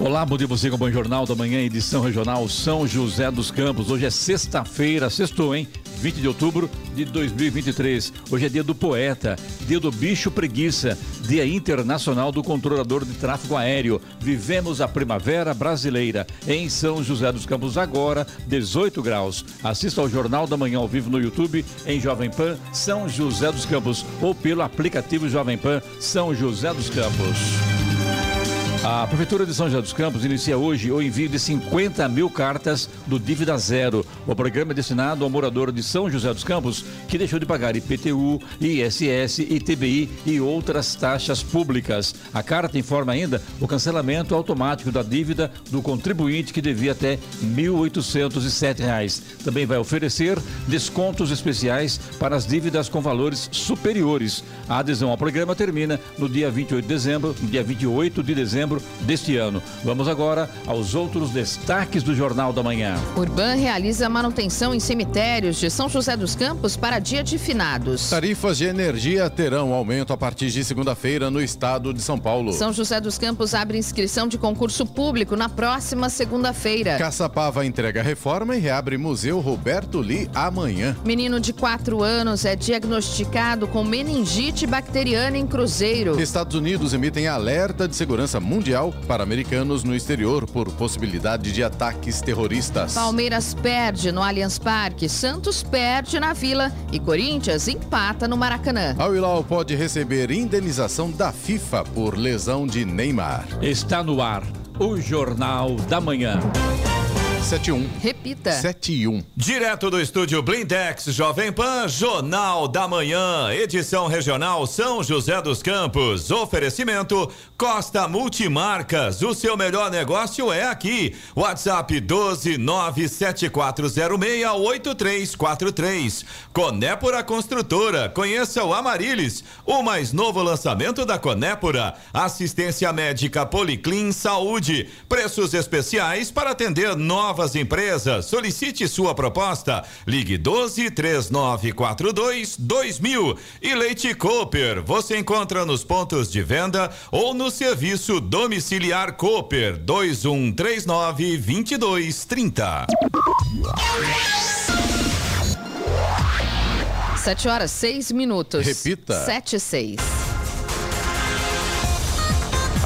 Olá, bom dia você com o Bom Jornal da Manhã, edição regional São José dos Campos. Hoje é sexta-feira, sextou, hein? 20 de outubro de 2023. Hoje é dia do poeta, dia do bicho preguiça, dia internacional do controlador de tráfego aéreo. Vivemos a primavera brasileira em São José dos Campos agora, 18 graus. Assista ao Jornal da Manhã ao vivo no YouTube em Jovem Pan São José dos Campos ou pelo aplicativo Jovem Pan São José dos Campos. A Prefeitura de São José dos Campos inicia hoje o envio de 50 mil cartas do Dívida Zero. O programa é destinado ao morador de São José dos Campos que deixou de pagar IPTU, ISS, ITBI e outras taxas públicas. A carta informa ainda o cancelamento automático da dívida do contribuinte que devia até R$ 1.807. Também vai oferecer descontos especiais para as dívidas com valores superiores. A adesão ao programa termina no dia 28 de dezembro, dia 28 de dezembro deste ano. Vamos agora aos outros destaques do Jornal da Manhã. Urban realiza manutenção em cemitérios de São José dos Campos para dia de finados. Tarifas de energia terão aumento a partir de segunda-feira no estado de São Paulo. São José dos Campos abre inscrição de concurso público na próxima segunda-feira. Caçapava entrega reforma e reabre Museu Roberto Lee amanhã. Menino de 4 anos é diagnosticado com meningite bacteriana em Cruzeiro. Estados Unidos emitem alerta de segurança mundial para americanos no exterior por possibilidade de ataques terroristas. Palmeiras perde no Allianz Parque, Santos perde na Vila e Corinthians empata no Maracanã. Al Hilal pode receber indenização da FIFA por lesão de Neymar. Está no ar o Jornal da Manhã. 71. Repita. 71. Direto do estúdio Blindex Jovem Pan, Jornal da Manhã, edição regional São José dos Campos. Oferecimento Costa Multimarcas. O seu melhor negócio é aqui. WhatsApp 12974068343. Conépora Construtora. Conheça o Amarilis, o mais novo lançamento da Conépora. Assistência médica Policlin Saúde. Preços especiais para atender novas empresas. Solicite sua proposta. Ligue 12 3942 2000. E Leite Cooper. Você encontra nos pontos de venda ou no serviço domiciliar Cooper 2139 2230. Sete horas, seis minutos. Repita. Sete e seis.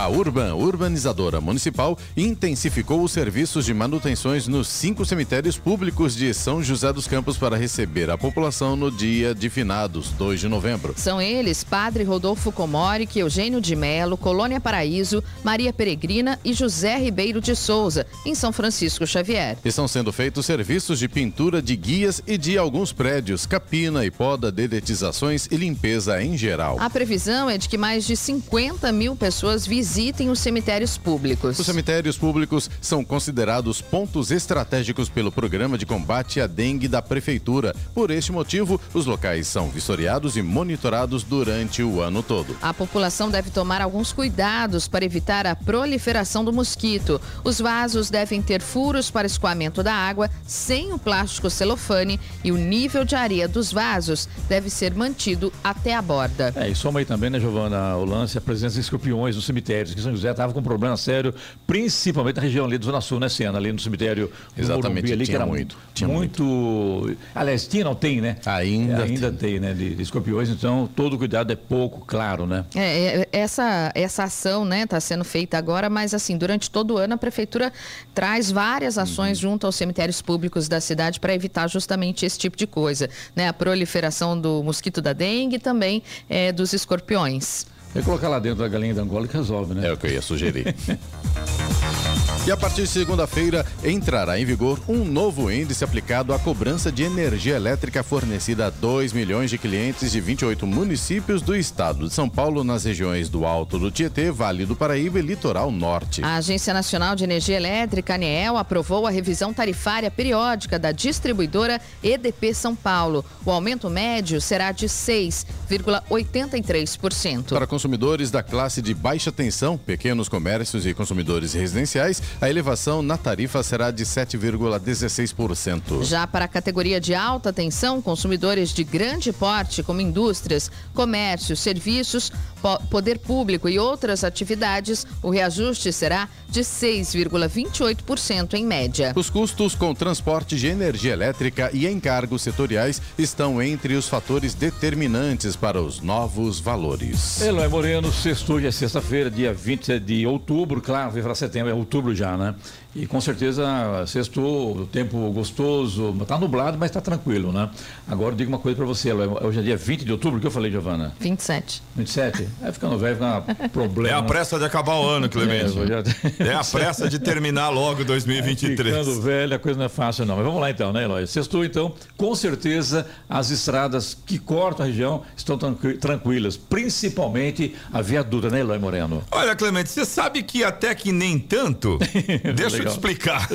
A Urban, urbanizadora municipal, intensificou os serviços de manutenções nos cinco cemitérios públicos de São José dos Campos para receber a população no dia de finados, 2 de novembro. São eles Padre Rodolfo Comoric, Eugênio de Melo, Colônia Paraíso, Maria Peregrina e José Ribeiro de Souza, em São Francisco Xavier. Estão sendo feitos serviços de pintura de guias e de alguns prédios, capina e poda, dedetizações e limpeza em geral. A previsão é de que mais de 50 mil pessoas visitem os cemitérios públicos. Os cemitérios públicos são considerados pontos estratégicos pelo programa de combate à dengue da Prefeitura. Por este motivo, os locais são vistoriados e monitorados durante o ano todo. A população deve tomar alguns cuidados para evitar a proliferação do mosquito. Os vasos devem ter furos para escoamento da água, sem o plástico celofane e o nível de areia dos vasos deve ser mantido até a borda. É, e soma aí também, né, Giovana, o lance, a presença de escorpiões no cemitério que São José estava com um problema sério, principalmente na região ali do Zona Sul, né, Siena? Ali no cemitério do Exatamente, Morumbi, ali, que tinha era muito, tinha muito. Aliás, tinha, não tem, né? Ainda Ainda tem, né? De, de escorpiões, então todo cuidado é pouco, claro, né? É, é, essa, essa ação né, está sendo feita agora, mas assim, durante todo o ano a prefeitura traz várias ações Uhum. junto aos cemitérios públicos da cidade para evitar justamente esse tipo de coisa. Né? A proliferação do mosquito da dengue e também é, dos escorpiões. É colocar lá dentro da galinha da Angola que resolve, né? É o que eu ia sugerir. E a partir de segunda-feira entrará em vigor um novo índice aplicado à cobrança de energia elétrica fornecida a 2 milhões de clientes de 28 municípios do estado de São Paulo, nas regiões do Alto do Tietê, Vale do Paraíba e Litoral Norte. A Agência Nacional de Energia Elétrica, ANEEL, aprovou a revisão tarifária periódica da distribuidora EDP São Paulo. O aumento médio será de 6,83%. Para consumidores da classe de baixa tensão, pequenos comércios e consumidores residenciais, A elevação na tarifa será de 7,16%. Já para a categoria de alta tensão, consumidores de grande porte, como indústrias, comércio, serviços, poder público e outras atividades, o reajuste será de 6,28% em média. Os custos com transporte de energia elétrica e encargos setoriais estão entre os fatores determinantes para os novos valores. Eloy Moreno, sexto, hoje é sexta-feira, dia 20 de outubro, claro, vai para setembro, é outubro já, né? E com certeza, sextou, o tempo gostoso, está nublado, mas está tranquilo, né? Agora eu digo uma coisa para você, hoje é dia 20 de outubro, o que eu falei, Giovana? 27. 27? É ficando velho, fica problema. É a pressa de acabar o ano, Clemente. É, já... é a pressa de terminar logo 2023. É, ficando velho, a coisa não é fácil não. Mas vamos lá então, né, Eloy? Sextou então, com certeza as estradas que cortam a região estão tranquilas, principalmente a viaduta, né, Eloy Moreno? Olha, Clemente, você sabe que até que nem tanto. Deixa te explicar.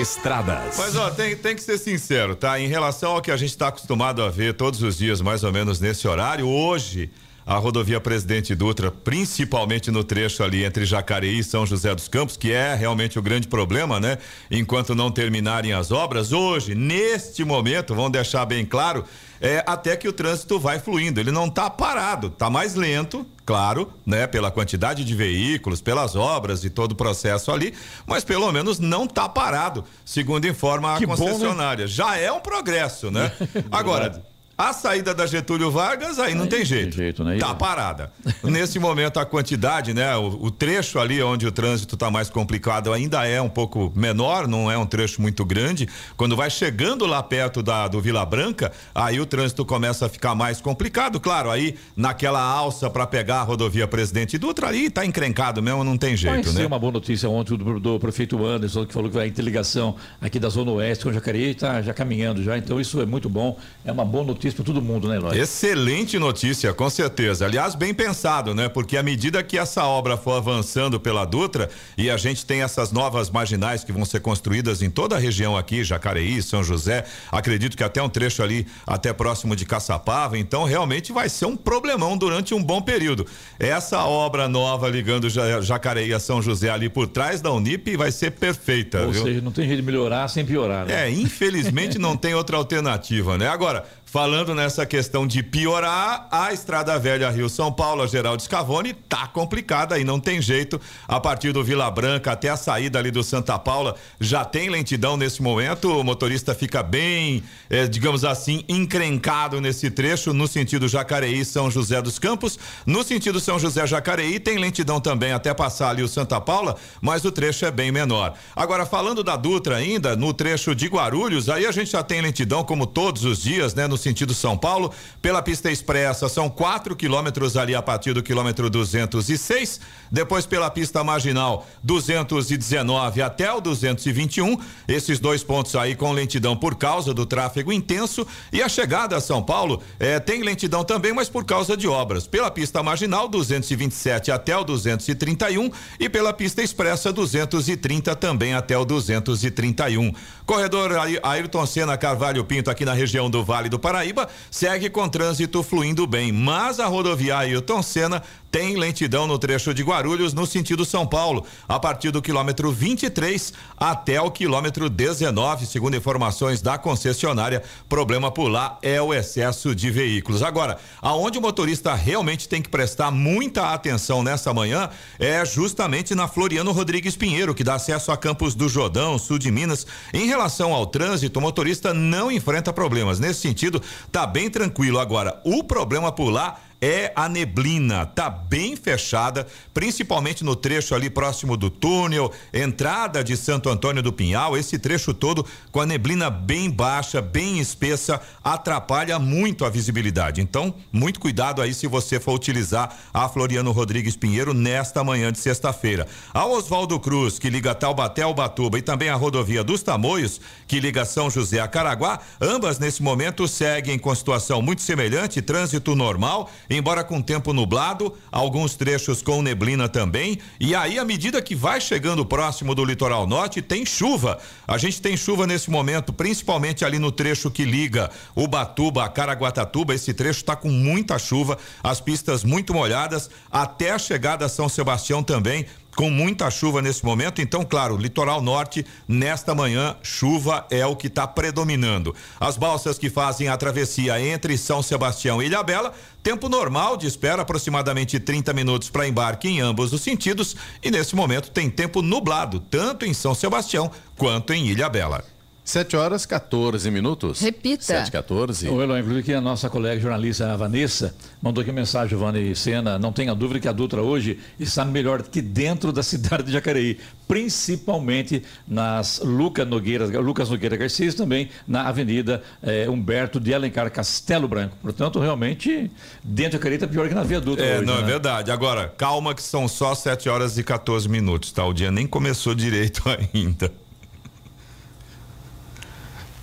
Estradas. Mas ó, tem, tem que ser sincero, tá? Em relação ao que a gente está acostumado a ver todos os dias, mais ou menos nesse horário, hoje a rodovia Presidente Dutra, principalmente no trecho ali entre Jacareí e São José dos Campos, que é realmente o grande problema, né? Enquanto não terminarem as obras, hoje, neste momento, vão deixar bem claro, é, até que o trânsito vai fluindo. Ele não está parado, está mais lento, claro, né, pela quantidade de veículos, pelas obras e todo o processo ali, mas pelo menos não está parado, segundo informa a que concessionária. Bom, né? Já é um progresso, né? Agora, a saída da Getúlio Vargas, aí, aí não tem jeito. Tem jeito né? Tá parada. Nesse momento, a quantidade, né? O, o trecho ali onde o trânsito está mais complicado ainda é um pouco menor, não é um trecho muito grande. Quando vai chegando lá perto da, do Vila Branca, aí o trânsito começa a ficar mais complicado. Claro, aí naquela alça para pegar a rodovia Presidente Dutra, aí tá encrencado mesmo, não tem jeito, Mas, né? uma boa notícia ontem do, do, prefeito Anderson, que falou que vai interligação aqui da Zona Oeste com o Jacareí, está já caminhando já. Então, isso é muito bom. É uma boa notícia notícia para todo mundo, né, Eloy? Excelente notícia, com certeza. Aliás, bem pensado, né? Porque à medida que essa obra for avançando pela Dutra e a gente tem essas novas marginais que vão ser construídas em toda a região aqui, Jacareí, São José, acredito que até um trecho ali até próximo de Caçapava, então realmente vai ser um problemão durante um bom período. Essa obra nova ligando Jacareí a São José ali por trás da Unip vai ser perfeita, Ou viu? seja, não tem jeito de melhorar sem piorar, né? É, infelizmente não tem outra alternativa, né? Agora, Falando nessa questão de piorar, a Estrada Velha Rio São Paulo, a Geraldo Scavone, tá complicada e não tem jeito. A partir do Vila Branca até a saída ali do Santa Paula, já tem lentidão nesse momento. O motorista fica bem, eh, digamos assim, encrencado nesse trecho, no sentido Jacareí, São José dos Campos. No sentido São José Jacareí, tem lentidão também até passar ali o Santa Paula, mas o trecho é bem menor. Agora, falando da Dutra ainda, no trecho de Guarulhos, aí a gente já tem lentidão como todos os dias, né? No sentido São Paulo, pela pista expressa, são 4 quilômetros ali a partir do quilômetro 206, depois pela pista marginal 219 até o 221, esses dois pontos aí com lentidão por causa do tráfego intenso e a chegada a São Paulo eh, tem lentidão também, mas por causa de obras. Pela pista marginal 227 até o 231 e pela pista expressa 230 também até o 231. Corredor Ayrton Senna Carvalho Pinto aqui na região do Vale do Paraíba segue com trânsito fluindo bem, mas a rodoviária Ayrton Senna tem lentidão no trecho de Guarulhos no sentido São Paulo, a partir do quilômetro 23 até o quilômetro 19, segundo informações da concessionária. Problema por lá é o excesso de veículos. Agora, aonde o motorista realmente tem que prestar muita atenção nessa manhã é justamente na Floriano Rodrigues Pinheiro, que dá acesso a Campos do Jordão, sul de Minas. Em relação ao trânsito, o motorista não enfrenta problemas. Nesse sentido, tá bem tranquilo. Agora, o problema por lá é a neblina. Tá bem fechada, principalmente no trecho ali próximo do túnel, entrada de Santo Antônio do Pinhal, esse trecho todo com a neblina bem baixa, bem espessa, atrapalha muito a visibilidade. Então, muito cuidado aí se você for utilizar a Floriano Rodrigues Pinheiro nesta manhã de sexta-feira. A Oswaldo Cruz, que liga Taubaté ao Batuba, e também a rodovia dos Tamoios, que liga São José a Caraguá, ambas nesse momento seguem com situação muito semelhante, trânsito normal embora com tempo nublado, alguns trechos com neblina também. E aí, à medida que vai chegando próximo do litoral norte, tem chuva. A gente tem chuva nesse momento, principalmente ali no trecho que liga Ubatuba a Caraguatatuba. Esse trecho está com muita chuva, as pistas muito molhadas, até a chegada a São Sebastião também com muita chuva nesse momento. Então, claro, litoral norte, nesta manhã, chuva é o que está predominando. As balsas que fazem a travessia entre São Sebastião e Ilhabela, tempo normal de espera, aproximadamente 30 minutos para embarque em ambos os sentidos. E nesse momento tem tempo nublado, tanto em São Sebastião quanto em Ilhabela. 7 horas 14 minutos. Repita. 7 14 O Eloy, inclusive que a nossa colega jornalista Vanessa mandou aqui uma mensagem, Giovanni Sena. Não tenha dúvida que a Dutra hoje está melhor que dentro da cidade de Jacareí, principalmente nas Lucas Nogueira, Lucas Nogueira Garcia também na Avenida eh, Humberto de Alencar Castelo Branco. Portanto, realmente, dentro de Jacareí está pior que na Via Dutra É, hoje, não, é né? verdade. Agora, calma que são só 7 horas e 14 minutos, tá? O dia nem começou direito ainda.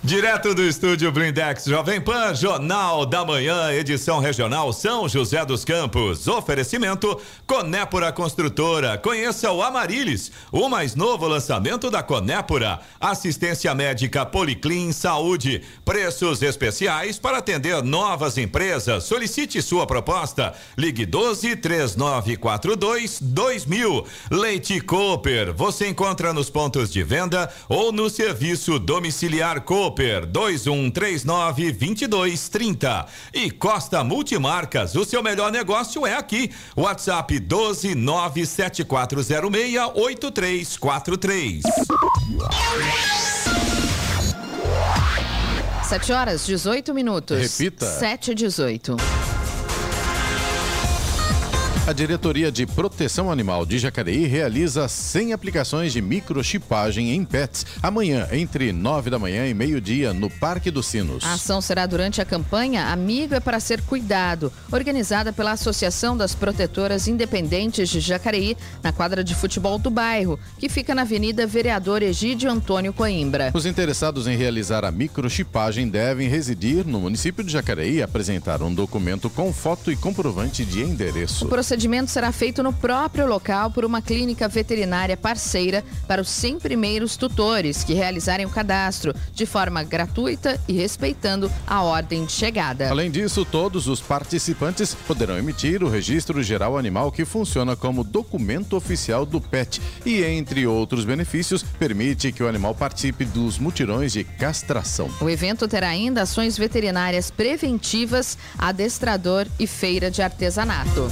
Direto do estúdio Blindex Jovem Pan, Jornal da Manhã, edição regional São José dos Campos. Oferecimento Conépora Construtora. Conheça o Amarilis, o mais novo lançamento da Conépora. Assistência médica Policlin Saúde. Preços especiais para atender novas empresas. Solicite sua proposta. Ligue 12 3942 2000. Leite Cooper. Você encontra nos pontos de venda ou no serviço domiciliar Cooper 2139 2230. E Costa Multimarcas, o seu melhor negócio é aqui. WhatsApp 12 97406 8343. 7 horas 18 minutos. Repita. 7 e 18. A Diretoria de Proteção Animal de Jacareí realiza 100 aplicações de microchipagem em pets amanhã, entre 9 da manhã e meio-dia, no Parque dos Sinos. A ação será durante a campanha Amigo é para ser cuidado, organizada pela Associação das Protetoras Independentes de Jacareí, na quadra de futebol do bairro, que fica na Avenida Vereador Egídio Antônio Coimbra. Os interessados em realizar a microchipagem devem residir no município de Jacareí e apresentar um documento com foto e comprovante de endereço. O procedimento será feito no próprio local por uma clínica veterinária parceira para os 100 primeiros tutores que realizarem o cadastro de forma gratuita e respeitando a ordem de chegada. Além disso, todos os participantes poderão emitir o registro geral animal que funciona como documento oficial do PET e, entre outros benefícios, permite que o animal participe dos mutirões de castração. O evento terá ainda ações veterinárias preventivas, adestrador e feira de artesanato.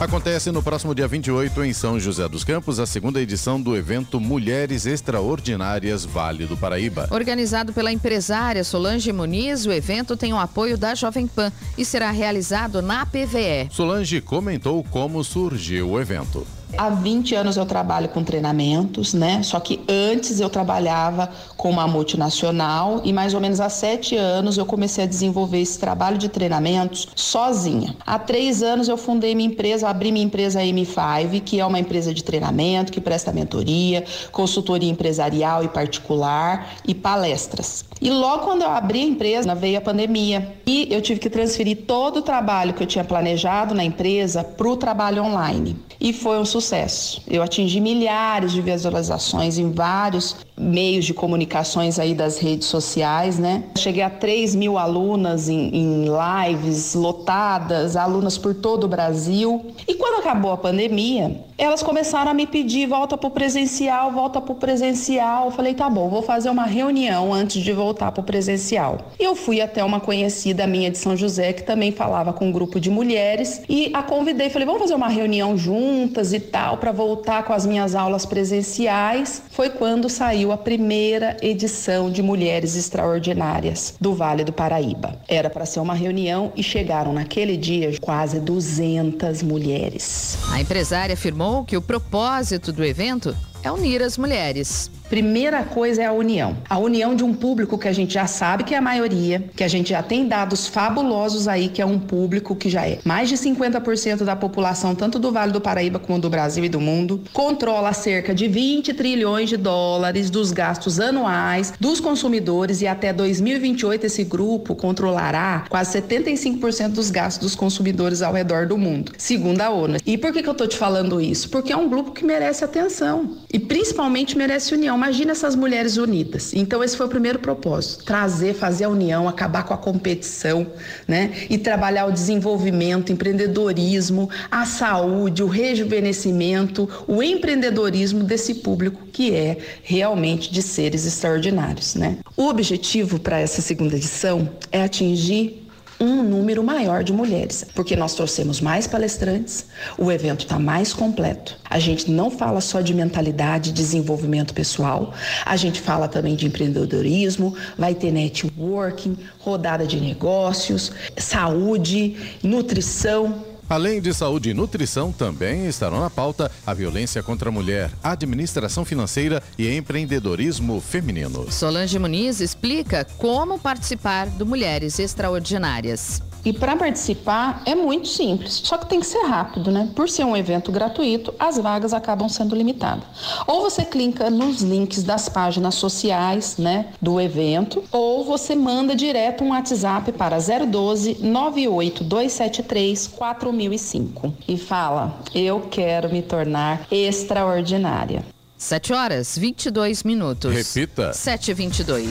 Acontece no próximo dia 28 em São José dos Campos a segunda edição do evento Mulheres Extraordinárias Vale do Paraíba. Organizado pela empresária Solange Muniz, o evento tem o apoio da Jovem Pan e será realizado na PVE. Solange comentou como surgiu o evento. Há 20 anos eu trabalho com treinamentos, né? Só que antes eu trabalhava com uma multinacional e mais ou menos há sete anos eu comecei a desenvolver esse trabalho de treinamentos sozinha. Há três anos eu fundei minha empresa, abri minha empresa M5, que é uma empresa de treinamento que presta mentoria, consultoria empresarial e particular e palestras. E logo quando eu abri a empresa, veio a pandemia e eu tive que transferir todo o trabalho que eu tinha planejado na empresa para o trabalho online. E foi um sucesso. Eu atingi milhares de visualizações em vários meios de comunicações aí das redes sociais, né? Cheguei a 3 mil alunas em, em lives lotadas, alunas por todo o Brasil. E quando acabou a pandemia, elas começaram a me pedir volta para o presencial, volta para o presencial. Eu falei, tá bom, vou fazer uma reunião antes de voltar para o presencial. E eu fui até uma conhecida minha de São José que também falava com um grupo de mulheres e a convidei, falei, vamos fazer uma reunião juntas e tal para voltar com as minhas aulas presenciais. Foi quando saiu a primeira edição de Mulheres Extraordinárias do Vale do Paraíba. Era para ser uma reunião e chegaram naquele dia quase 200 mulheres. A empresária afirmou que o propósito do evento é unir as mulheres. Primeira coisa é a união. A união de um público que a gente já sabe que é a maioria, que a gente já tem dados fabulosos aí, que é um público que já é mais de 50% da população, tanto do Vale do Paraíba como do Brasil e do mundo, controla cerca de 20 trilhões de dólares dos gastos anuais dos consumidores e até 2028 esse grupo controlará quase 75% dos gastos dos consumidores ao redor do mundo, segundo a ONU. E por que, que eu tô te falando isso? Porque é um grupo que merece atenção. E principalmente merece união. Imagina essas mulheres unidas. Então esse foi o primeiro propósito, trazer, fazer a união, acabar com a competição, né? E trabalhar o desenvolvimento, empreendedorismo, a saúde, o rejuvenescimento, o empreendedorismo desse público que é realmente de seres extraordinários, né? O objetivo para essa segunda edição é atingir um número maior de mulheres, porque nós trouxemos mais palestrantes, o evento está mais completo. A gente não fala só de mentalidade, desenvolvimento pessoal, a gente fala também de empreendedorismo, vai ter networking, rodada de negócios, saúde, nutrição, Além de saúde e nutrição, também estarão na pauta a violência contra a mulher, administração financeira e empreendedorismo feminino. Solange Muniz explica como participar do Mulheres Extraordinárias. E para participar é muito simples, só que tem que ser rápido, né? Por ser um evento gratuito, as vagas acabam sendo limitadas. Ou você clica nos links das páginas sociais, né, do evento, ou você manda direto um WhatsApp para 012 98273 4005 e fala: "Eu quero me tornar extraordinária". 7 horas 22 minutos. Repita. 7h22.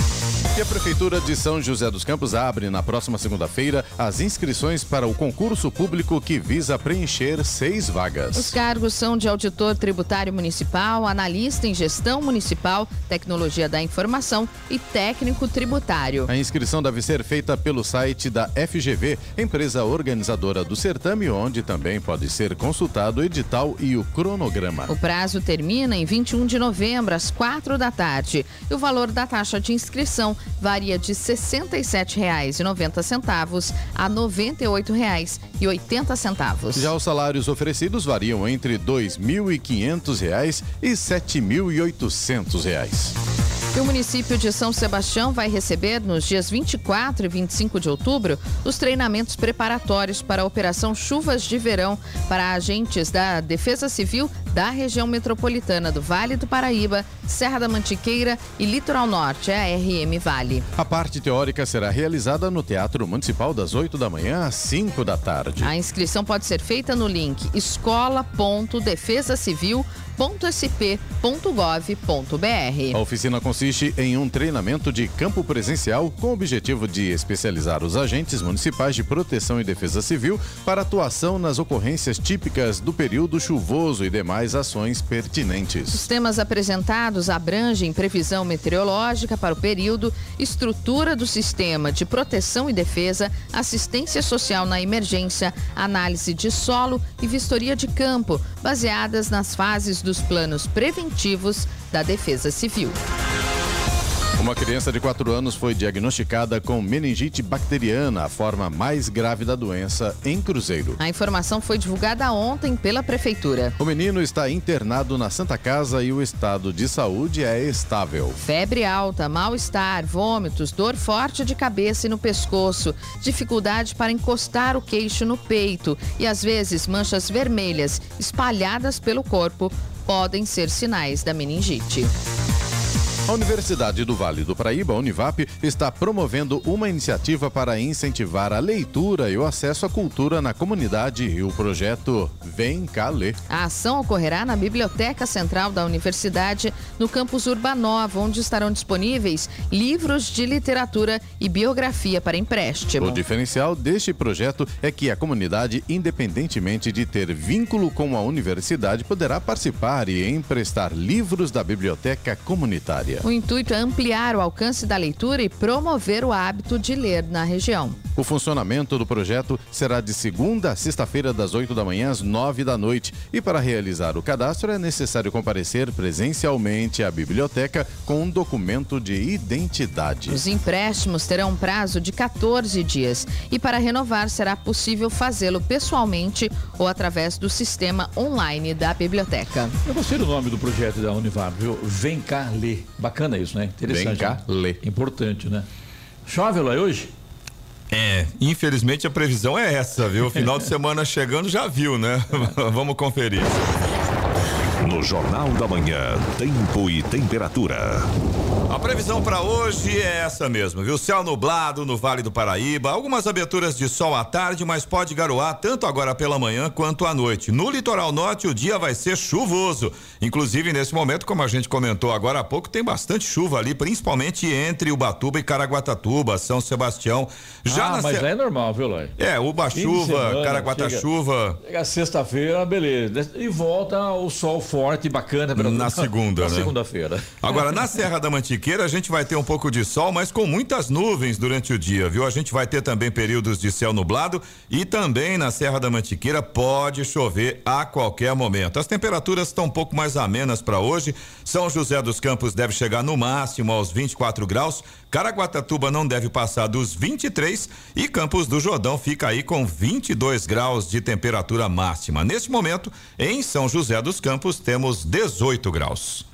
E a Prefeitura de São José dos Campos abre na próxima segunda-feira as inscrições para o concurso público que visa preencher seis vagas. Os cargos são de auditor tributário municipal, analista em gestão municipal, tecnologia da informação e técnico tributário. A inscrição deve ser feita pelo site da FGV, empresa organizadora do certame, onde também pode ser consultado o edital e o cronograma. O prazo termina em 21 de novembro, às quatro da tarde. E o valor da taxa de inscrição varia de R$ 67,90 a R$ 98,80. Já os salários oferecidos variam entre R$ 2.500 e R$ 7.800. E o município de São Sebastião vai receber, nos dias 24 e 25 de outubro, os treinamentos preparatórios para a Operação Chuvas de Verão para agentes da Defesa Civil da região metropolitana do Vale do Paraíba, Serra da Mantiqueira e Litoral Norte, a RM Vale. A parte teórica será realizada no Teatro Municipal das 8 da manhã às 5 da tarde. A inscrição pode ser feita no link escola.defesacivil.com www.sp.gov.br. A oficina consiste em um treinamento de campo presencial com o objetivo de especializar os agentes municipais de proteção e defesa civil para atuação nas ocorrências típicas do período chuvoso e demais ações pertinentes. Os temas apresentados abrangem previsão meteorológica para o período, estrutura do sistema de proteção e defesa, assistência social na emergência, análise de solo e vistoria de campo, baseadas nas fases dos planos preventivos da Defesa Civil. Uma criança de 4 anos foi diagnosticada com meningite bacteriana, a forma mais grave da doença, em Cruzeiro. A informação foi divulgada ontem pela Prefeitura. O menino está internado na Santa Casa e o estado de saúde é estável. Febre alta, mal-estar, vômitos, dor forte de cabeça e no pescoço, dificuldade para encostar o queixo no peito e às vezes manchas vermelhas espalhadas pelo corpo podem ser sinais da meningite. A Universidade do Vale do Paraíba, Univap, está promovendo uma iniciativa para incentivar a leitura e o acesso à cultura na comunidade e o projeto Vem Cá Ler. A ação ocorrerá na Biblioteca Central da Universidade, no campus Urbanova, onde estarão disponíveis livros de literatura e biografia para empréstimo. O diferencial deste projeto é que a comunidade, independentemente de ter vínculo com a universidade, poderá participar e emprestar livros da biblioteca comunitária. O intuito é ampliar o alcance da leitura e promover o hábito de ler na região. O funcionamento do projeto será de segunda a sexta-feira, das 8 da manhã às 9 da noite. E para realizar o cadastro é necessário comparecer presencialmente à biblioteca com um documento de identidade. Os empréstimos terão um prazo de 14 dias e para renovar será possível fazê-lo pessoalmente ou através do sistema online da biblioteca. Eu gostei do nome do projeto da Univap, viu? Vem cá ler. Bacana isso, né? Interessante. Vem cá né? ler. Importante, né? Chove lá hoje? É, infelizmente a previsão é essa, viu? Final de semana chegando já viu, né? Vamos conferir. No Jornal da Manhã, tempo e temperatura. A previsão para hoje é essa mesmo, viu? Céu nublado no Vale do Paraíba, algumas aberturas de sol à tarde, mas pode garoar tanto agora pela manhã quanto à noite. No litoral norte, o dia vai ser chuvoso. Inclusive, nesse momento, como a gente comentou agora há pouco, tem bastante chuva ali, principalmente entre Ubatuba e Caraguatatuba, São Sebastião. Já ah, mas se... é normal, viu, Lói? É, Uba-chuva, Caraguatatuba. Chega, chega sexta-feira, beleza. E volta o sol forte e bacana. Pra... Na segunda, na né? segunda-feira. Agora, na Serra da Mantiqueira, a gente vai ter um pouco de sol, mas com muitas nuvens durante o dia, viu? A gente vai ter também períodos de céu nublado e também na Serra da Mantiqueira pode chover a qualquer momento. As temperaturas estão um pouco mais amenas para hoje. São José dos Campos deve chegar no máximo aos 24 graus. Caraguatatuba não deve passar dos 23 e Campos do Jordão fica aí com 22 graus de temperatura máxima. Neste momento, em São José dos Campos, temos 18 graus.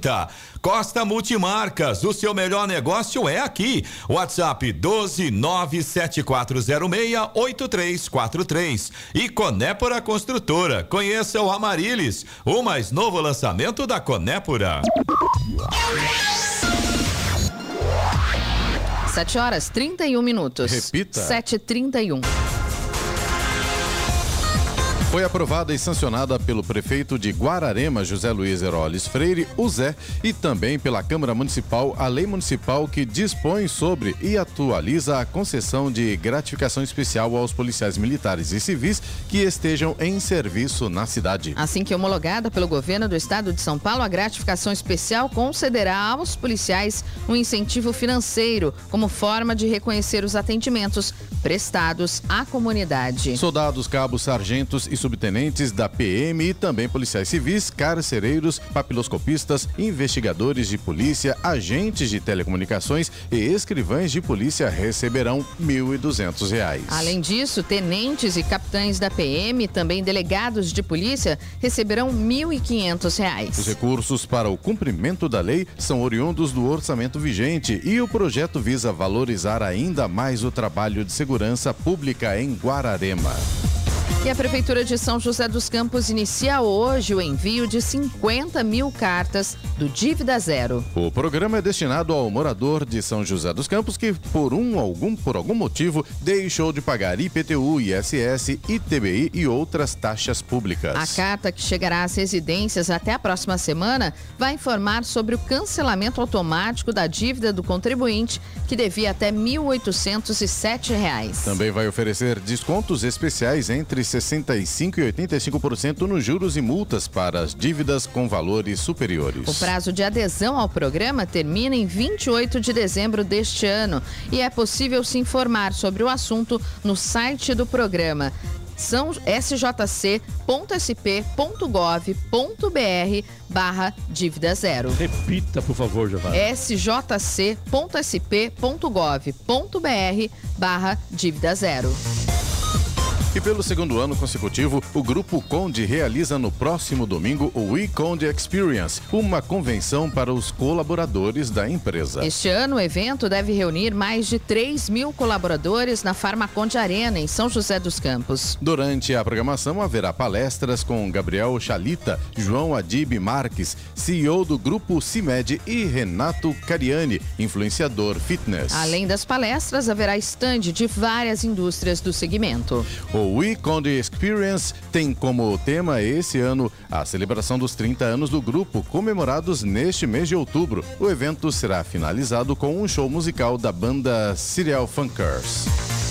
30. Costa Multimarcas, o seu melhor negócio é aqui. WhatsApp 12974068343. E Conépora Construtora. Conheça o Amarilis, o mais novo lançamento da Conépora. Sete horas trinta e um minutos. Repita. Sete trinta e um. Foi aprovada e sancionada pelo prefeito de Guararema, José Luiz Heroles Freire, o Zé, e também pela Câmara Municipal a lei municipal que dispõe sobre e atualiza a concessão de gratificação especial aos policiais militares e civis que estejam em serviço na cidade. Assim que homologada pelo governo do estado de São Paulo, a gratificação especial concederá aos policiais um incentivo financeiro como forma de reconhecer os atendimentos prestados à comunidade. Soldados, cabos, sargentos e subtenentes da PM e também policiais civis, carcereiros, papiloscopistas, investigadores de polícia, agentes de telecomunicações e escrivães de polícia receberão R$ 1.200. Além disso, tenentes e capitães da PM, também delegados de polícia, receberão R$ 1.500. Os recursos para o cumprimento da lei são oriundos do orçamento vigente e o projeto visa valorizar ainda mais o trabalho de segurança pública em Guararema. E a Prefeitura de São José dos Campos inicia hoje o envio de 50 mil cartas do Dívida Zero. O programa é destinado ao morador de São José dos Campos que, por um algum por algum motivo, deixou de pagar IPTU, ISS, ITBI e outras taxas públicas. A carta que chegará às residências até a próxima semana vai informar sobre o cancelamento automático da dívida do contribuinte que devia até R$ 1.807. Também vai oferecer descontos especiais entre 65% e 85% nos juros e multas para as dívidas com valores superiores. O prazo de adesão ao programa termina em 28 de dezembro deste ano e é possível se informar sobre o assunto no site do programa são sjc.sp.gov.br barra dívida zero. Repita, por favor, Giovanni. sjc.sp.gov.br barra dívida zero. E pelo segundo ano consecutivo, o Grupo Conde realiza no próximo domingo o WeConde Experience, uma convenção para os colaboradores da empresa. Este ano, o evento deve reunir mais de 3 mil colaboradores na Farmaconde Arena, em São José dos Campos. Durante a programação, haverá palestras com Gabriel Chalita, João Adib Marques, CEO do Grupo CIMED e Renato Cariani, influenciador fitness. Além das palestras, haverá estande de várias indústrias do segmento. O o WeConde Experience tem como tema esse ano a celebração dos 30 anos do grupo, comemorados neste mês de outubro. O evento será finalizado com um show musical da banda Serial Funkers.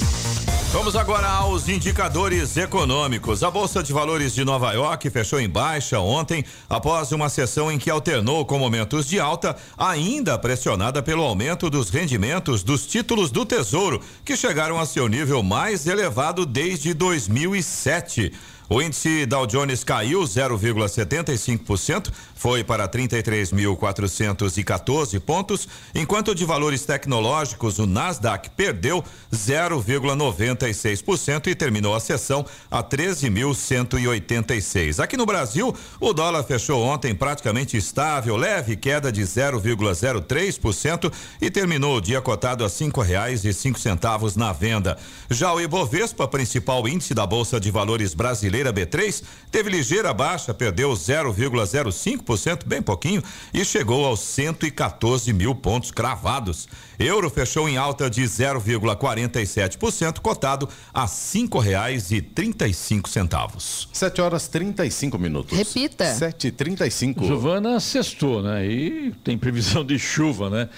Vamos agora aos indicadores econômicos. A Bolsa de Valores de Nova York fechou em baixa ontem, após uma sessão em que alternou com momentos de alta, ainda pressionada pelo aumento dos rendimentos dos títulos do Tesouro, que chegaram a seu nível mais elevado desde 2007. O índice Dow Jones caiu 0,75%, foi para 33.414 pontos, enquanto de valores tecnológicos o Nasdaq perdeu 0,96% e terminou a sessão a 13.186. Aqui no Brasil, o dólar fechou ontem praticamente estável, leve queda de 0,03% e terminou o dia cotado a cinco reais e cinco centavos na venda. Já o Ibovespa, principal índice da Bolsa de Valores brasileira B3, teve ligeira baixa, perdeu 0,05%, bem pouquinho, e chegou aos 114 mil pontos cravados. Euro fechou em alta de 0,47%, cotado a cinco reais e trinta e cinco centavos. Sete horas trinta e cinco minutos. Repita. Sete trinta e cinco. Giovana sextou, né? E tem previsão de chuva, né?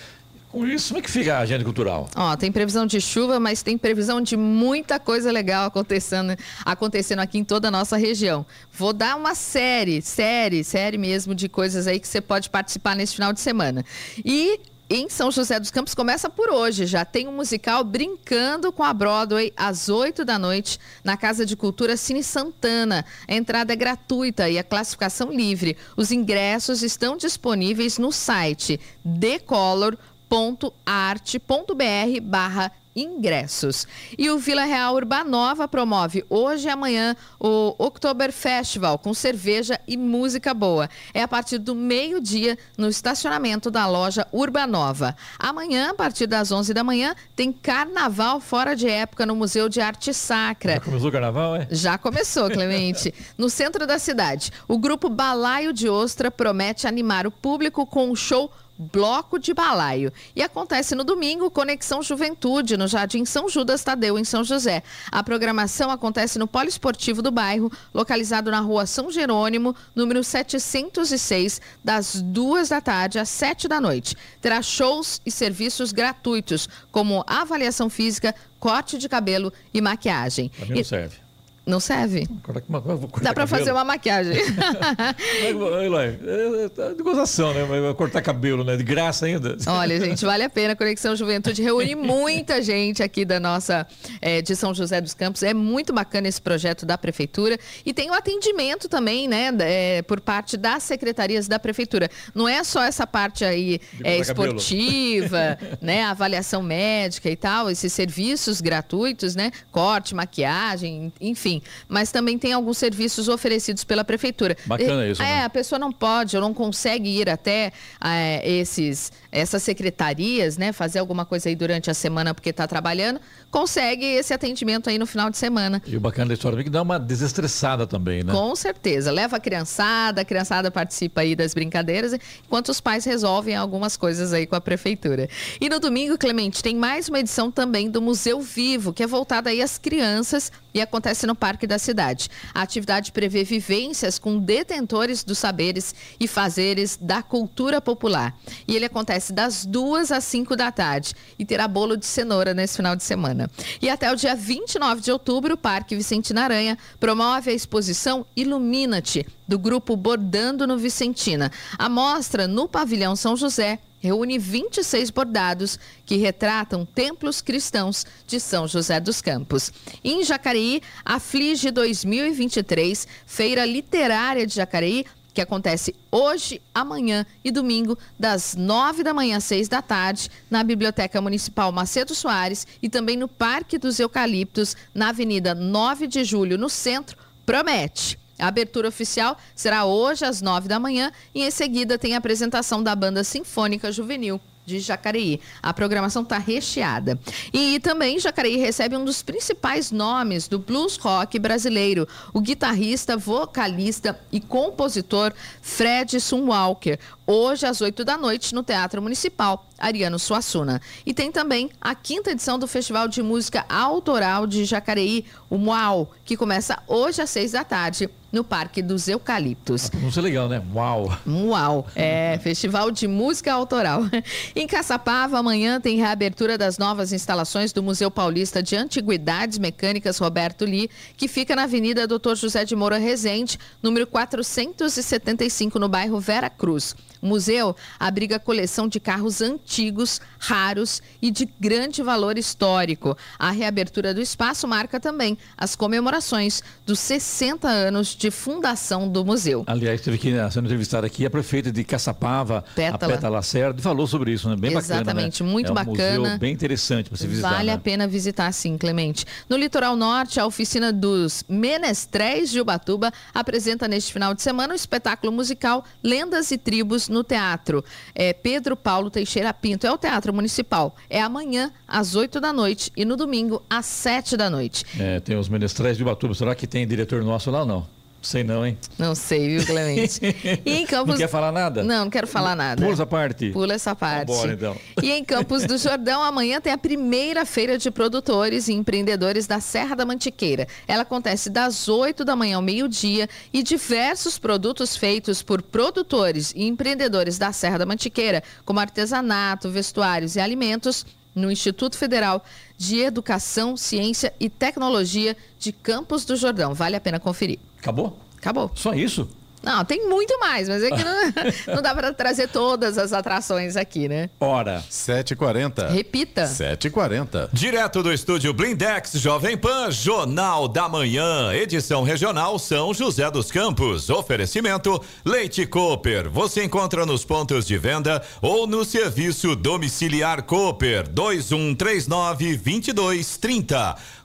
Com isso, como é que fica a agenda cultural? Ó, tem previsão de chuva, mas tem previsão de muita coisa legal acontecendo, acontecendo aqui em toda a nossa região. Vou dar uma série, série, série mesmo de coisas aí que você pode participar nesse final de semana. E em São José dos Campos começa por hoje. Já tem um musical Brincando com a Broadway às 8 da noite na Casa de Cultura Cine Santana. A entrada é gratuita e a classificação livre. Os ingressos estão disponíveis no site decolor.com www.arte.br barra ingressos. E o Vila Real Urbanova promove hoje e amanhã o October Festival com cerveja e música boa. É a partir do meio-dia no estacionamento da loja Urbanova. Amanhã, a partir das 11 da manhã, tem carnaval fora de época no Museu de Arte Sacra. Já começou o carnaval, é? Já começou, Clemente. no centro da cidade, o grupo Balaio de Ostra promete animar o público com um show Bloco de Balaio. E acontece no domingo, Conexão Juventude, no Jardim São Judas Tadeu, em São José. A programação acontece no Poliesportivo do bairro, localizado na rua São Jerônimo, número 706, das duas da tarde às sete da noite. Terá shows e serviços gratuitos, como avaliação física, corte de cabelo e maquiagem. Mim não serve. Não serve? Dá para fazer uma maquiagem. É, tá de gozação, né? Vai cortar cabelo, né? De graça ainda. Olha, gente, vale a pena. A Conexão Juventude reúne muita gente aqui da nossa, é, de São José dos Campos. É muito bacana esse projeto da Prefeitura. E tem o atendimento também, né? É, por parte das secretarias da Prefeitura. Não é só essa parte aí é, esportiva, né? Avaliação médica e tal, esses serviços gratuitos, né? Corte, maquiagem, enfim mas também tem alguns serviços oferecidos pela prefeitura. Bacana isso. É, né? a pessoa não pode ou não consegue ir até é, esses, essas secretarias, né, fazer alguma coisa aí durante a semana porque está trabalhando, consegue esse atendimento aí no final de semana. E o bacana da história é que dá uma desestressada também, né? Com certeza. Leva a criançada, a criançada participa aí das brincadeiras, enquanto os pais resolvem algumas coisas aí com a prefeitura. E no domingo, Clemente, tem mais uma edição também do Museu Vivo, que é voltada aí às crianças e acontece no Parque da Cidade. A atividade prevê vivências com detentores dos saberes e fazeres da cultura popular. E ele acontece das duas às cinco da tarde e terá bolo de cenoura nesse final de semana. E até o dia 29 de outubro, o Parque Vicentina Aranha promove a exposição Ilumina-te, do grupo Bordando no Vicentina. A mostra no Pavilhão São José reúne 26 bordados que retratam templos cristãos de São José dos Campos. Em Jacareí, aflige 2023, Feira Literária de Jacareí, que acontece hoje, amanhã e domingo, das nove da manhã às seis da tarde, na Biblioteca Municipal Macedo Soares e também no Parque dos Eucaliptos, na Avenida 9 de Julho, no centro, promete. A abertura oficial será hoje às nove da manhã e em seguida tem a apresentação da Banda Sinfônica Juvenil de Jacareí. A programação está recheada. E também Jacareí recebe um dos principais nomes do blues rock brasileiro, o guitarrista, vocalista e compositor Fred Sunwalker, hoje às 8 da noite no Teatro Municipal Ariano Suassuna. E tem também a quinta edição do Festival de Música Autoral de Jacareí, o MUAU, que começa hoje às 6 da tarde no Parque dos Eucaliptos. Não é legal, né? Uau! Uau! É, Festival de Música Autoral. Em Caçapava, amanhã tem reabertura das novas instalações do Museu Paulista de Antiguidades Mecânicas Roberto Li, que fica na Avenida Doutor José de Moura Rezende, número 475, no bairro Vera Cruz. O museu abriga coleção de carros antigos, raros e de grande valor histórico. A reabertura do espaço marca também as comemorações dos 60 anos de fundação do museu. Aliás, teve que sendo entrevistada aqui a prefeita de Caçapava, Pétala. a Pétala Lacerda, falou sobre isso, né? Bem Exatamente, bacana. Exatamente, né? muito é um bacana. Museu bem interessante para se visitar. Vale né? a pena visitar, sim, Clemente. No litoral norte, a oficina dos Menestréis de Ubatuba apresenta neste final de semana o espetáculo musical Lendas e Tribos no Teatro. É Pedro Paulo Teixeira Pinto. É o Teatro Municipal. É amanhã, às 8 da noite, e no domingo, às 7 da noite. É, tem os Menestréis de Ubatuba. Será que tem diretor nosso lá ou não? Sei não, hein? Não sei, viu, Clemente? E em Campos... Não quer falar nada? Não, não quero falar nada. Pula essa parte. Pula essa parte. Vambora, então. E em Campos do Jordão, amanhã tem a primeira feira de produtores e empreendedores da Serra da Mantiqueira. Ela acontece das 8 da manhã ao meio-dia e diversos produtos feitos por produtores e empreendedores da Serra da Mantiqueira, como artesanato, vestuários e alimentos, no Instituto Federal de Educação, Ciência e Tecnologia de Campos do Jordão. Vale a pena conferir. Acabou? Acabou. Só isso? Não, tem muito mais, mas é que não, não dá para trazer todas as atrações aqui, né? Hora. 7h40. Repita. 7h40. Direto do estúdio Blindex Jovem Pan, Jornal da Manhã, edição regional São José dos Campos. Oferecimento Leite Cooper. Você encontra nos pontos de venda ou no serviço domiciliar Cooper 2139 2230.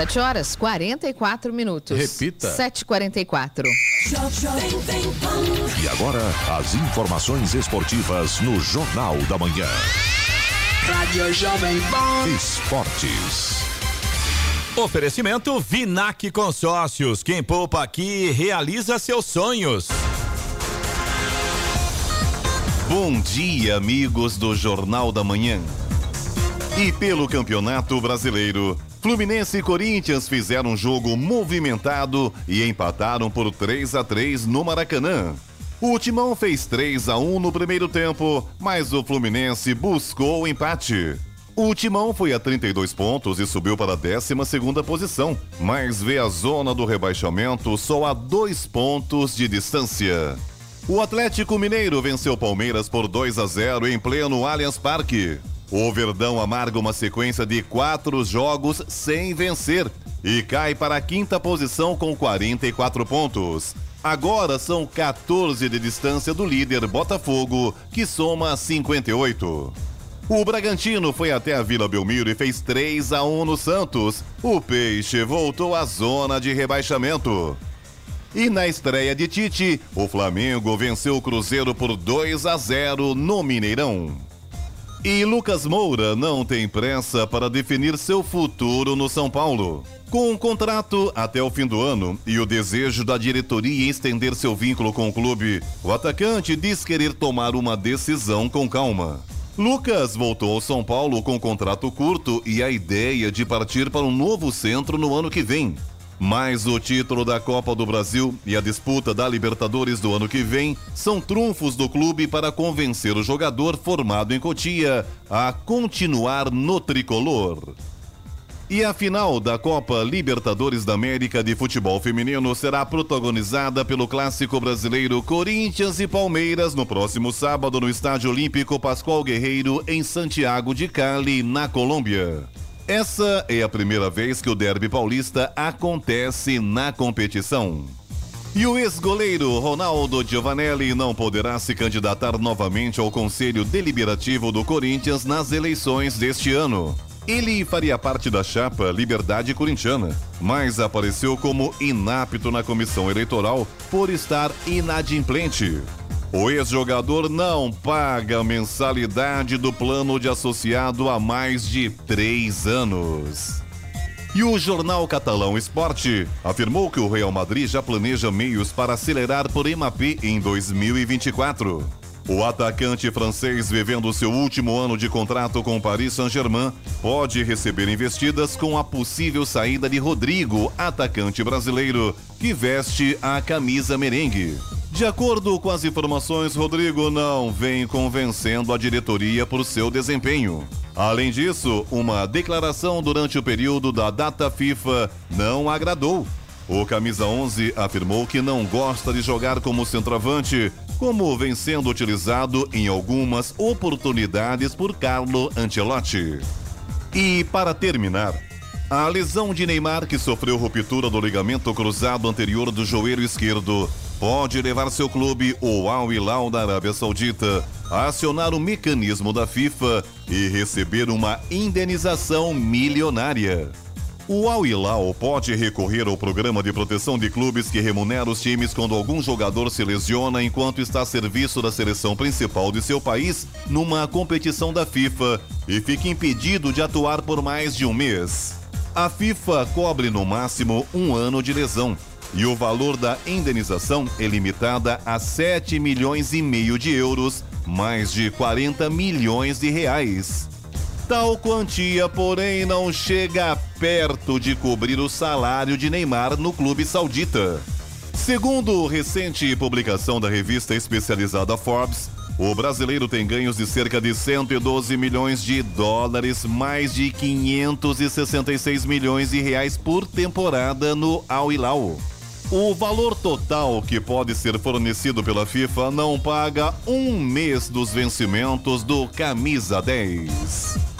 7 horas 44 minutos. Repita. 7h44. E agora, as informações esportivas no Jornal da Manhã. Rádio Jovem Pan. Esportes. Oferecimento Vinac Consórcios. Quem poupa aqui realiza seus sonhos. Bom dia, amigos do Jornal da Manhã. E pelo Campeonato Brasileiro, Fluminense e Corinthians fizeram um jogo movimentado e empataram por 3 a 3 no Maracanã. O Timão fez 3 a 1 no primeiro tempo, mas o Fluminense buscou o empate. O Timão foi a 32 pontos e subiu para a 12 posição, mas vê a zona do rebaixamento só a dois pontos de distância. O Atlético Mineiro venceu Palmeiras por 2 a 0 em pleno Allianz Parque. O Verdão amarga uma sequência de quatro jogos sem vencer e cai para a quinta posição com 44 pontos. Agora são 14 de distância do líder Botafogo, que soma 58. O Bragantino foi até a Vila Belmiro e fez 3 a 1 no Santos. O Peixe voltou à zona de rebaixamento. E na estreia de Tite, o Flamengo venceu o Cruzeiro por 2 a 0 no Mineirão. E Lucas Moura não tem pressa para definir seu futuro no São Paulo. Com um contrato até o fim do ano e o desejo da diretoria estender seu vínculo com o clube, o atacante diz querer tomar uma decisão com calma. Lucas voltou ao São Paulo com um contrato curto e a ideia de partir para um novo centro no ano que vem. Mas o título da Copa do Brasil e a disputa da Libertadores do ano que vem são trunfos do clube para convencer o jogador formado em Cotia a continuar no tricolor. E a final da Copa Libertadores da América de Futebol Feminino será protagonizada pelo clássico brasileiro Corinthians e Palmeiras no próximo sábado no Estádio Olímpico Pascoal Guerreiro, em Santiago de Cali, na Colômbia. Essa é a primeira vez que o derby paulista acontece na competição. E o ex-goleiro Ronaldo Giovanelli não poderá se candidatar novamente ao Conselho Deliberativo do Corinthians nas eleições deste ano. Ele faria parte da chapa Liberdade Corintiana, mas apareceu como inapto na comissão eleitoral por estar inadimplente. O ex-jogador não paga mensalidade do plano de associado há mais de três anos. E o jornal catalão Esporte afirmou que o Real Madrid já planeja meios para acelerar por MAP em 2024. O atacante francês, vivendo seu último ano de contrato com o Paris Saint-Germain, pode receber investidas com a possível saída de Rodrigo, atacante brasileiro, que veste a camisa merengue. De acordo com as informações, Rodrigo não vem convencendo a diretoria por seu desempenho. Além disso, uma declaração durante o período da data FIFA não agradou. O camisa 11 afirmou que não gosta de jogar como centroavante, como vem sendo utilizado em algumas oportunidades por Carlo Ancelotti. E para terminar, a lesão de Neymar, que sofreu ruptura do ligamento cruzado anterior do joelho esquerdo, pode levar seu clube, o Al Hilal da Arábia Saudita, a acionar o mecanismo da FIFA e receber uma indenização milionária. O Al Hilal pode recorrer ao programa de proteção de clubes que remunera os times quando algum jogador se lesiona enquanto está a serviço da seleção principal de seu país numa competição da FIFA e fica impedido de atuar por mais de um mês. A FIFA cobre no máximo um ano de lesão e o valor da indenização é limitada a 7 milhões e meio de euros, mais de 40 milhões de reais. Tal quantia, porém, não chega perto de cobrir o salário de Neymar no clube saudita. Segundo recente publicação da revista especializada Forbes, o brasileiro tem ganhos de cerca de 112 milhões de dólares, mais de 566 milhões de reais por temporada no Al Hilal. O valor total que pode ser fornecido pela FIFA não paga um mês dos vencimentos do Camisa 10.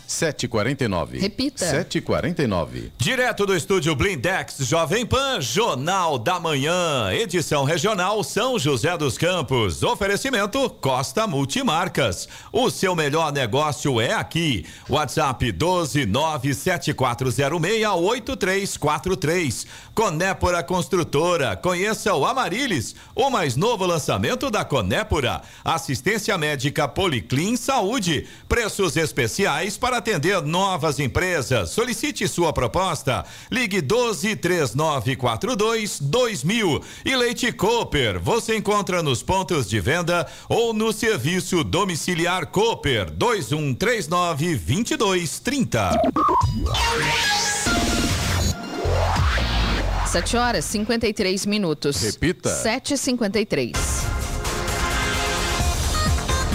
749. Repita. 749. Direto do estúdio Blindex Jovem Pan, Jornal da Manhã, edição regional São José dos Campos. Oferecimento Costa Multimarcas. O seu melhor negócio é aqui. WhatsApp 12974068343. Conépora Construtora. Conheça o Amarilis, o mais novo lançamento da Conépora. Assistência médica Policlin Saúde. Preços especiais para atender novas empresas. Solicite sua proposta. Ligue 12 3942 2000. E Leite Cooper. Você encontra nos pontos de venda ou no serviço domiciliar Cooper 2139 2230. 7 horas 53 minutos. Repita. 7h53.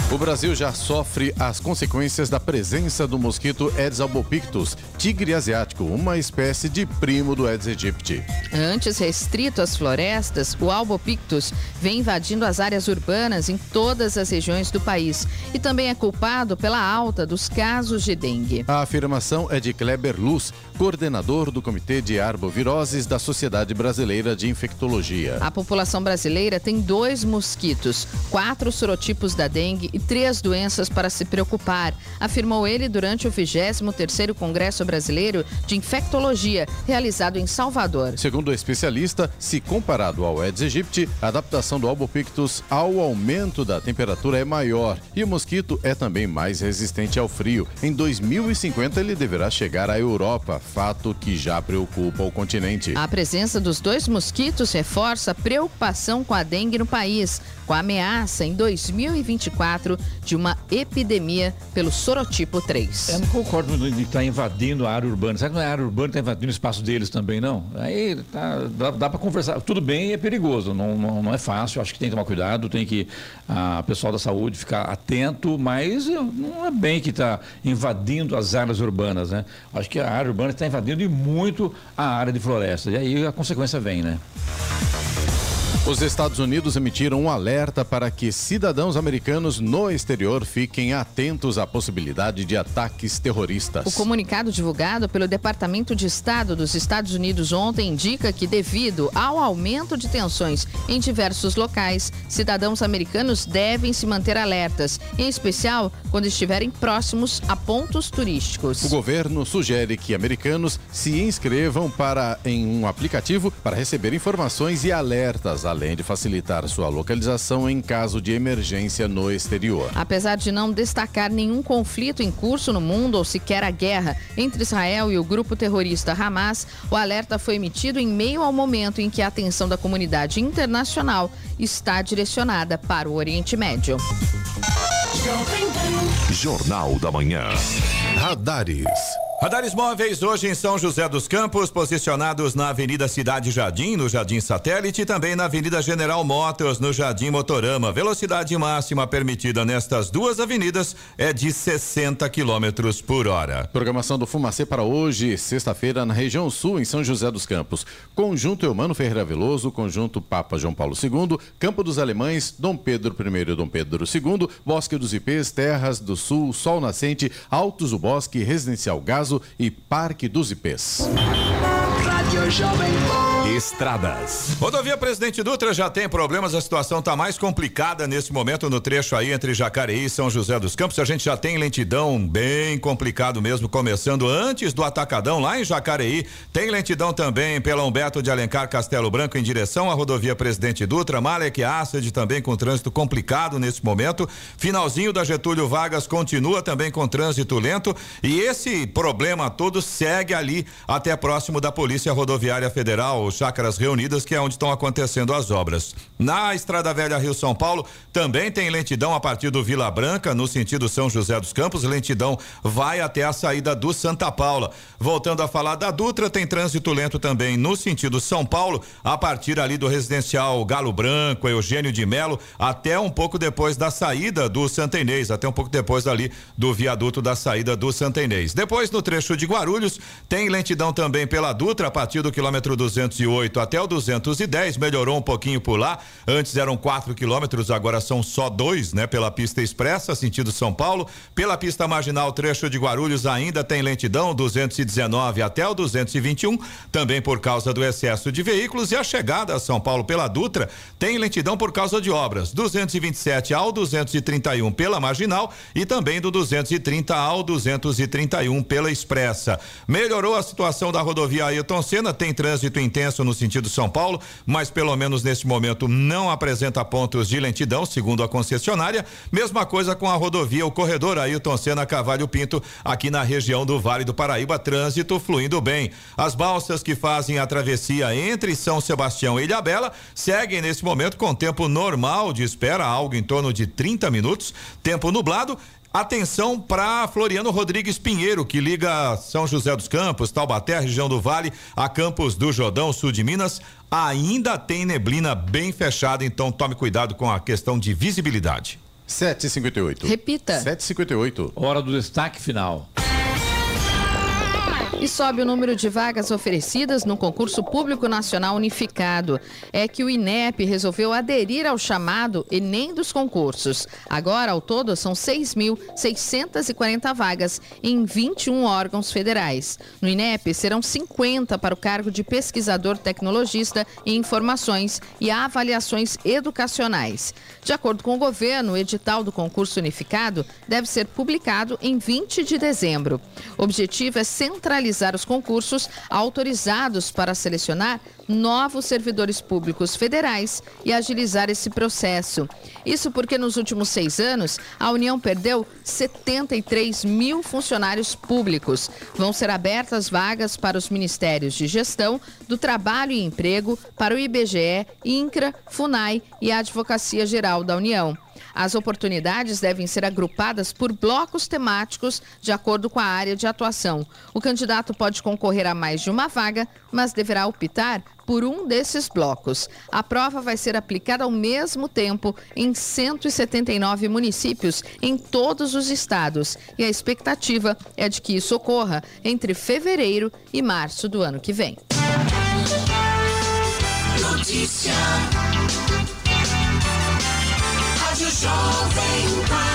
O Brasil já sofre as consequências da presença do mosquito Aedes albopictus, tigre asiático, uma espécie de primo do Aedes aegypti. Antes restrito às florestas, o albopictus vem invadindo as áreas urbanas em todas as regiões do país e também é culpado pela alta dos casos de dengue. A afirmação é de Kleber Luz, coordenador do Comitê de Arboviroses da Sociedade Brasileira de Infectologia. A população brasileira tem dois mosquitos, quatro sorotipos da dengue e três doenças para se preocupar, afirmou ele durante o 23º Congresso Brasileiro de Infectologia, realizado em Salvador. Segundo o especialista, se comparado ao Aedes aegypti, a adaptação do albopictus ao aumento da temperatura é maior e o mosquito é também mais resistente ao frio. Em 2050 ele deverá chegar à Europa, fato que já preocupa o continente. A presença dos dois mosquitos reforça a preocupação com a dengue no país, com a ameaça em 2024 de uma epidemia pelo sorotipo 3. Eu não concordo de estar invadindo a área urbana. Será que não é a área urbana que está invadindo o espaço deles também, não? Aí tá, dá, dá para conversar. Tudo bem, é perigoso, não, não, não, é fácil. Acho que tem que tomar cuidado, tem que a pessoal da saúde ficar atento, mas não é bem que está invadindo as áreas urbanas, né? Acho que a área urbana está invadindo e muito a área de floresta. E aí a consequência vem, né? Os Estados Unidos emitiram um alerta para que cidadãos americanos no exterior fiquem atentos à possibilidade de ataques terroristas. O comunicado divulgado pelo Departamento de Estado dos Estados Unidos ontem indica que, devido ao aumento de tensões em diversos locais, cidadãos americanos devem se manter alertas, em especial quando estiverem próximos a pontos turísticos. O governo sugere que americanos se inscrevam para em um aplicativo para receber informações e alertas além de facilitar sua localização em caso de emergência no exterior. Apesar de não destacar nenhum conflito em curso no mundo ou sequer a guerra entre Israel e o grupo terrorista Hamas, o alerta foi emitido em meio ao momento em que a atenção da comunidade internacional está direcionada para o Oriente Médio. Jornal da Manhã. Radares. Radares móveis hoje em São José dos Campos, posicionados na Avenida Cidade Jardim, no Jardim Satélite, e também na Avenida General Motors, no Jardim Motorama. Velocidade máxima permitida nestas duas avenidas é de 60 quilômetros por hora. Programação do Fumacê para hoje, sexta-feira, na região sul, em São José dos Campos. Conjunto Eumano Ferreira Veloso, Conjunto Papa João Paulo II, Campo dos Alemães, Dom Pedro I e Dom Pedro II, Bosque dos Ipês, Terras do Sul, Sol Nascente, Altos do Bosque, Residencial E Parque dos Ipês. Estradas. Rodovia Presidente Dutra já tem problemas, a situação está mais complicada nesse momento no trecho aí entre Jacareí e São José dos Campos. A gente já tem lentidão bem complicado mesmo, começando antes do Atacadão lá em Jacareí. Tem lentidão também pela Humberto de Alencar Castelo Branco em direção à rodovia Presidente Dutra. Malek Acid também com trânsito complicado nesse momento. Finalzinho da Getúlio Vargas continua também com trânsito lento e esse problema todo segue ali até próximo da Polícia Rodoviária Federal, Chácaras Reunidas, que é onde estão acontecendo as obras. Na Estrada Velha Rio São Paulo, também tem lentidão a partir do Vila Branca, no sentido São José dos Campos. Lentidão vai até a saída do Santa Paula. Voltando a falar da Dutra, tem trânsito lento também no sentido São Paulo, a partir ali do residencial Galo Branco, Eugênio de Melo, até um pouco depois da saída do Santa Inês, até um pouco depois ali do viaduto da saída do Santa Inês. Depois, no trecho de Guarulhos, tem lentidão também pela Dutra, a partir do quilômetro 208 até o 210, melhorou um pouquinho por lá. Antes eram 4 quilômetros, agora são só dois, né? Pela pista expressa, sentido São Paulo. Pela pista marginal, trecho de Guarulhos ainda tem lentidão, 219 até o 221, também por causa do excesso de veículos. E a chegada a São Paulo pela Dutra tem lentidão por causa de obras, 227 ao 231 pela marginal e também do 230 ao 231 pela expressa. Melhorou a situação da rodovia Ailton Senna, tem trânsito intenso no sentido São Paulo, mas pelo menos neste momento não apresenta pontos de lentidão, segundo a concessionária. Mesma coisa com a rodovia, o corredor Ailton Senna Cavalho Pinto, aqui na região do Vale do Paraíba, trânsito fluindo bem. As balsas que fazem a travessia entre São Sebastião e Ilhabela seguem nesse momento com tempo normal de espera, algo em torno de 30 minutos, tempo nublado Atenção para Floriano Rodrigues Pinheiro, que liga São José dos Campos, Taubaté, região do Vale, a Campos do Jordão, sul de Minas. Ainda tem neblina bem fechada, então tome cuidado com a questão de visibilidade. 7h58. Repita. 7h58. Hora do destaque final. E sobe o número de vagas oferecidas no concurso público nacional unificado. É que o INEP resolveu aderir ao chamado Enem dos concursos. Agora, ao todo, são 6.640 vagas em 21 órgãos federais. No INEP, serão 50 para o cargo de pesquisador tecnologista em informações e avaliações educacionais. De acordo com o governo, o edital do concurso unificado deve ser publicado em 20 de dezembro. O objetivo é centralizar os concursos autorizados para selecionar novos servidores públicos federais e agilizar esse processo. Isso porque nos últimos seis anos, a União perdeu 73 mil funcionários públicos. Vão ser abertas vagas para os Ministérios de Gestão, do Trabalho e Emprego, para o IBGE, INCRA, FUNAI e a Advocacia Geral da União. As oportunidades devem ser agrupadas por blocos temáticos de acordo com a área de atuação. O candidato pode concorrer a mais de uma vaga, mas deverá optar por um desses blocos. A prova vai ser aplicada ao mesmo tempo em 179 municípios em todos os estados e a expectativa é de que isso ocorra entre fevereiro e março do ano que vem. Notícia. Jovem Pan.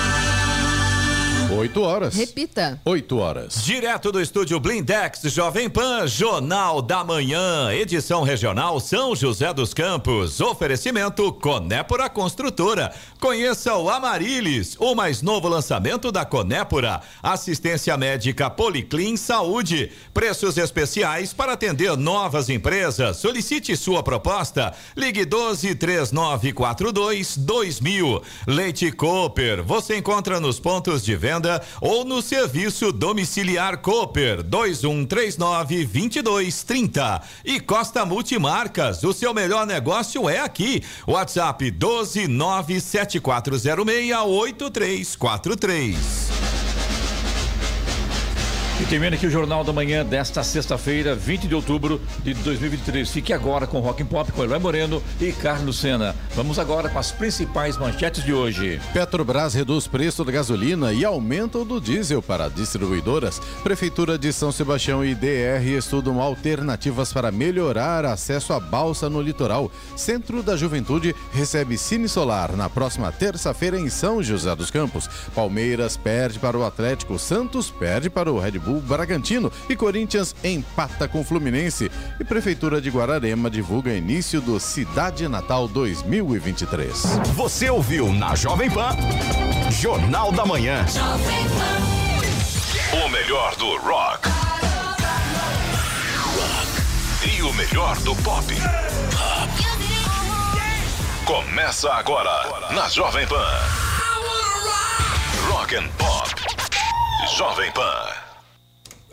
8 horas. Repita. 8 horas. Direto do estúdio Blindex Jovem Pan, Jornal da Manhã, edição regional São José dos Campos. Oferecimento Conépora Construtora. Conheça o Amarilis, o mais novo lançamento da Conépora. Assistência médica Policlin Saúde. Preços especiais para atender novas empresas. Solicite sua proposta. Ligue 12 3942 2000. Leite Cooper. Você encontra nos pontos de venda ou no serviço domiciliar Cooper 2139 2230. E Costa Multimarcas, o seu melhor negócio é aqui. WhatsApp 12974068343. E termina aqui o Jornal da Manhã desta sexta-feira, 20 de outubro de 2023. Fique agora com Rock and Pop, com Eloy Moreno e Carlos Sena. Vamos agora com as principais manchetes de hoje. Petrobras reduz preço da gasolina e aumenta o do diesel para distribuidoras. Prefeitura de São Sebastião e DR estudam alternativas para melhorar acesso à balsa no litoral. Centro da Juventude recebe Cine Solar na próxima terça-feira em São José dos Campos. Palmeiras perde para o Atlético, Santos perde para o Red Bull Bragantino e Corinthians empata com Fluminense. E Prefeitura de Guararema divulga início do Cidade Natal 2023. Você ouviu na Jovem Pan, Jornal da Manhã. O melhor do rock. E o melhor do pop. Começa agora na Jovem Pan. Rock and Pop. Jovem Pan.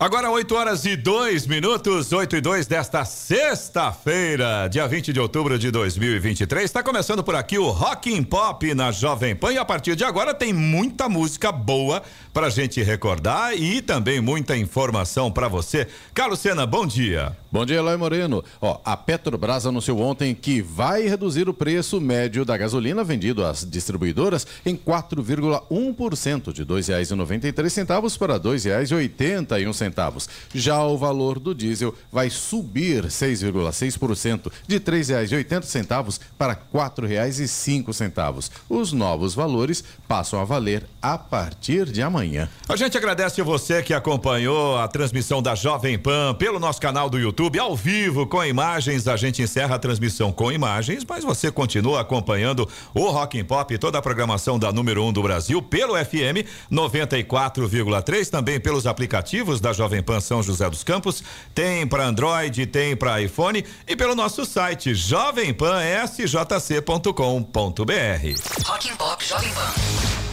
Agora 8 horas e 2 minutos, 8 e 2 desta sexta-feira, dia 20 de outubro de 2023. Está começando por aqui o Rock and Pop na Jovem Pan e a partir de agora tem muita música boa pra gente recordar e também muita informação para você. Carlos Sena, bom dia. Bom dia, Eloy Moreno. Ó, a Petrobras anunciou ontem que vai reduzir o preço médio da gasolina vendido às distribuidoras em 4,1%, de R$ 2,93 para R$ 2,81 centavos. Já o valor do diesel vai subir 6,6%, de R$ 3,80 para R$ 4,05. Os novos valores passam a valer a partir de amanhã. A gente agradece você que acompanhou a transmissão da Jovem Pan pelo nosso canal do YouTube, ao vivo, com imagens. A gente encerra a transmissão com imagens, mas você continua acompanhando o Rock and Pop, toda a programação da número 1 um do Brasil, pelo FM 94,3, também pelos aplicativos da Jovem Pan São José dos Campos, tem para Android, tem para iPhone e pelo nosso site jovempansjc.com.br. Rock and Pop Jovem Pan.